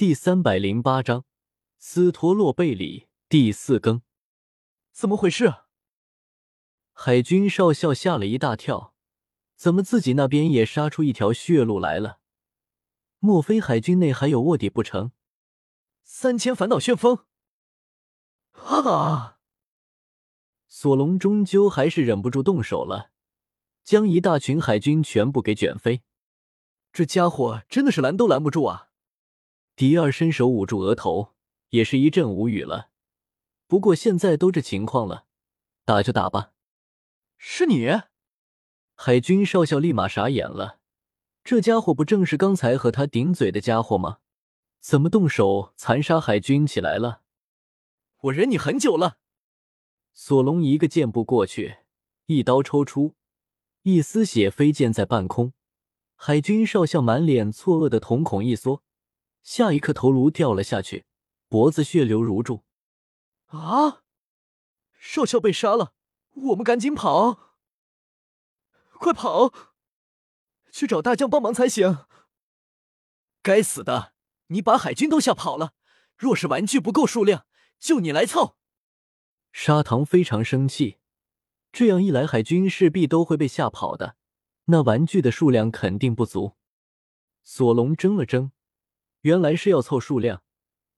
第三百零八章斯托洛贝里第四更。怎么回事？海军少校吓了一大跳，怎么自己那边也杀出一条血路来了？莫非海军内还有卧底不成？三千烦恼旋风！哈啊！索隆终究还是忍不住动手了，将一大群海军全部给卷飞。这家伙真的是拦都拦不住啊！迪二伸手捂住额头，也是一阵无语了。不过现在都这情况了，打就打吧。是你？海军少校立马傻眼了。这家伙不正是刚才和他顶嘴的家伙吗？怎么动手残杀海军起来了？我忍你很久了。索隆一个箭步过去，一刀抽出，一丝血飞溅在半空。海军少校满脸错愕的瞳孔一缩。下一刻，头颅掉了下去，脖子血流如注。啊！少校被杀了，我们赶紧跑！快跑！去找大将帮忙才行。该死的，你把海军都吓跑了。若是玩具不够数量，就你来凑。砂糖非常生气，这样一来，海军势必都会被吓跑的。那玩具的数量肯定不足。索隆怔了怔。原来是要凑数量，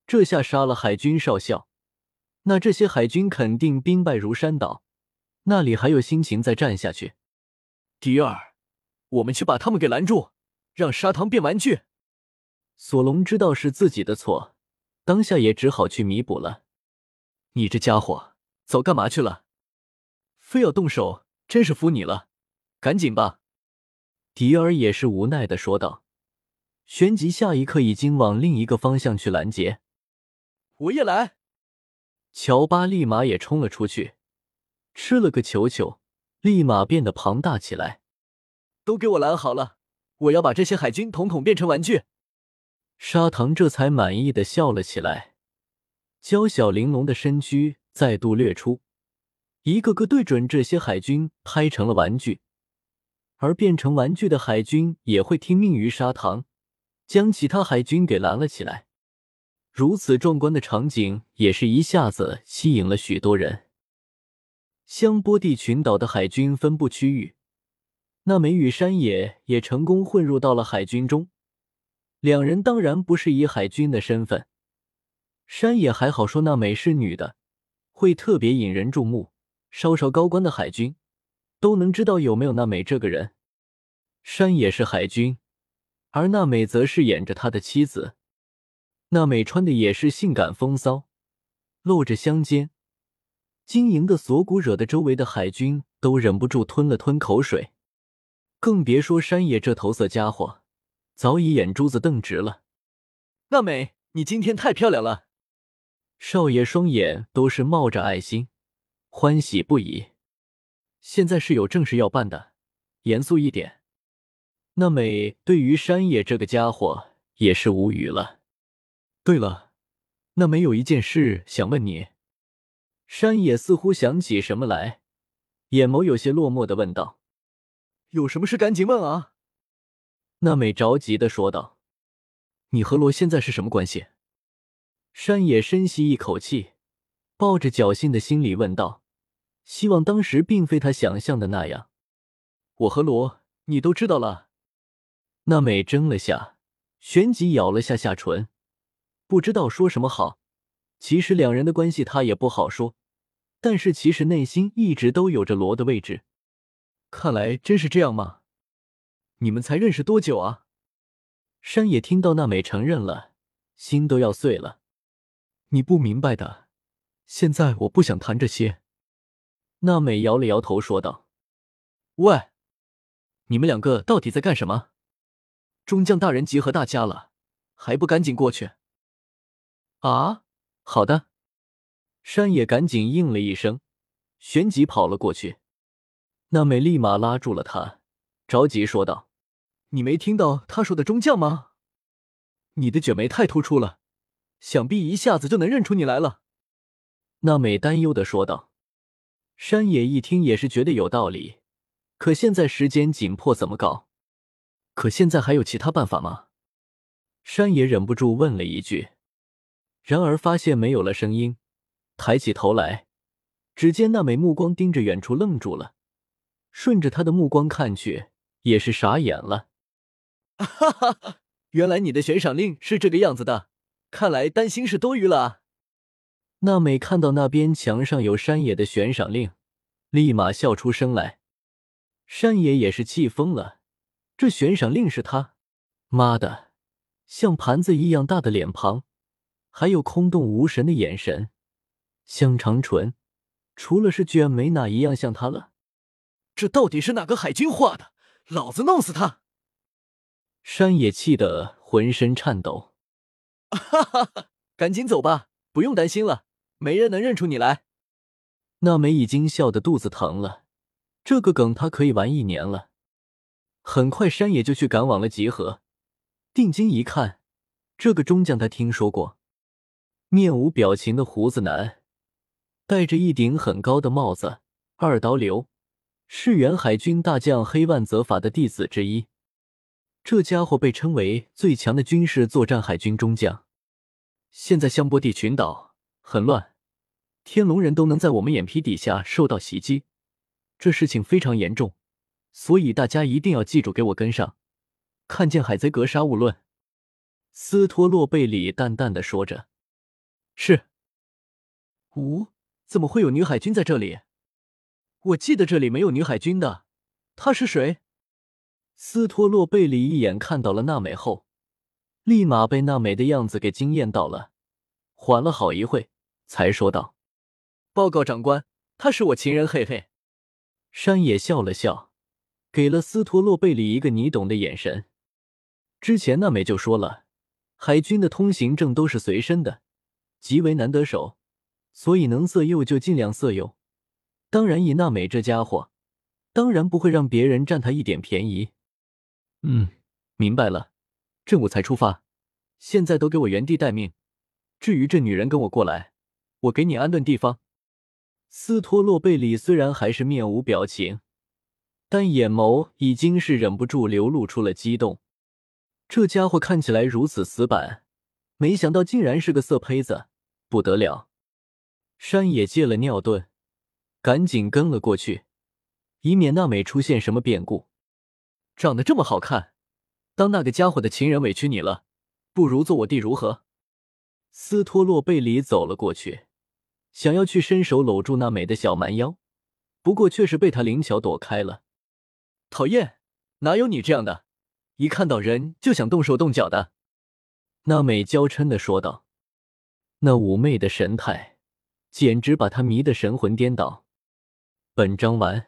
这下杀了海军少校，那这些海军肯定兵败如山倒，那里还有心情再战下去？迪尔，我们去把他们给拦住，让砂糖变玩具。索隆知道是自己的错，当下也只好去弥补了。你这家伙早干嘛去了？非要动手，真是服你了。赶紧吧。迪尔也是无奈的说道。旋即，下一刻已经往另一个方向去拦截。我也来！乔巴立马也冲了出去，吃了个球球，立马变得庞大起来。都给我拦好了！我要把这些海军统统变成玩具。砂糖这才满意的笑了起来，娇小玲珑的身躯再度掠出，一个个对准这些海军拍成了玩具，而变成玩具的海军也会听命于砂糖。将其他海军给拦了起来，如此壮观的场景也是一下子吸引了许多人。香波地群岛的海军分布区域，那美与山野也成功混入到了海军中。两人当然不是以海军的身份，山野还好说，那美是女的，会特别引人注目。稍稍高官的海军都能知道有没有那美这个人。山野是海军。而娜美则是演着他的妻子，娜美穿的也是性感风骚，露着香肩，晶莹的锁骨惹得周围的海军都忍不住吞了吞口水，更别说山野这头色家伙，早已眼珠子瞪直了。娜美，你今天太漂亮了！少爷双眼都是冒着爱心，欢喜不已。现在是有正事要办的，严肃一点。那美对于山野这个家伙也是无语了。对了，那美有一件事想问你。山野似乎想起什么来，眼眸有些落寞的问道：“有什么事赶紧问啊！”那美着急的说道：“你和罗现在是什么关系？”山野深吸一口气，抱着侥幸的心理问道：“希望当时并非他想象的那样。”我和罗，你都知道了。那美怔了下，旋即咬了下下唇，不知道说什么好。其实两人的关系他也不好说，但是其实内心一直都有着罗的位置。看来真是这样吗？你们才认识多久啊？山野听到娜美承认了，心都要碎了。你不明白的，现在我不想谈这些。娜美摇了摇头说道：“喂，你们两个到底在干什么？”中将大人集合大家了，还不赶紧过去？啊，好的。山野赶紧应了一声，旋即跑了过去。娜美立马拉住了他，着急说道：“你没听到他说的中将吗？你的卷眉太突出了，想必一下子就能认出你来了。”娜美担忧的说道。山野一听也是觉得有道理，可现在时间紧迫，怎么搞？可现在还有其他办法吗？山野忍不住问了一句，然而发现没有了声音，抬起头来，只见那美目光盯着远处，愣住了，顺着他的目光看去，也是傻眼了。哈哈哈，原来你的悬赏令是这个样子的，看来担心是多余了啊。娜美看到那边墙上有山野的悬赏令，立马笑出声来。山野也是气疯了，这悬赏令是他？妈的，像盘子一样大的脸庞，还有空洞无神的眼神，香肠唇，除了是卷眉，哪一样像他了？这到底是哪个海军画的？老子弄死他！山野气得浑身颤抖。哈哈哈，赶紧走吧，不用担心了。没人能认出你来。娜美已经笑得肚子疼了，这个梗她可以玩一年了。很快，山野就去赶往了集合。定睛一看，这个中将他听说过，面无表情的胡子男，戴着一顶很高的帽子，二刀流，是原海军大将黑万泽法的弟子之一。这家伙被称为最强的军事作战海军中将。现在香波地群岛很乱。天龙人都能在我们眼皮底下受到袭击，这事情非常严重，所以大家一定要记住，给我跟上。看见海贼格杀勿论。斯托洛贝里淡淡的说着：“是。”呜，怎么会有女海军在这里？我记得这里没有女海军的。她是谁？斯托洛贝里一眼看到了娜美后，立马被娜美的样子给惊艳到了，缓了好一会，才说道。报告长官，她是我情人，嘿嘿。山野笑了笑，给了斯托洛贝里一个你懂的眼神。之前娜美就说了，海军的通行证都是随身的，极为难得手，所以能色诱就尽量色诱。当然，以娜美这家伙，当然不会让别人占他一点便宜。嗯，明白了，正午才出发，现在都给我原地待命。至于这女人跟我过来，我给你安顿地方。斯托洛贝里虽然还是面无表情，但眼眸已经是忍不住流露出了激动。这家伙看起来如此死板，没想到竟然是个色胚子，不得了！山野借了尿遁，赶紧跟了过去，以免娜美出现什么变故。长得这么好看，当那个家伙的情人委屈你了，不如做我弟如何？斯托洛贝里走了过去。想要去伸手搂住娜美的小蛮腰，不过却是被他灵巧躲开了。讨厌，哪有你这样的，一看到人就想动手动脚的？那美娇嗔的说道。那妩媚的神态，简直把他迷得神魂颠倒。本章完。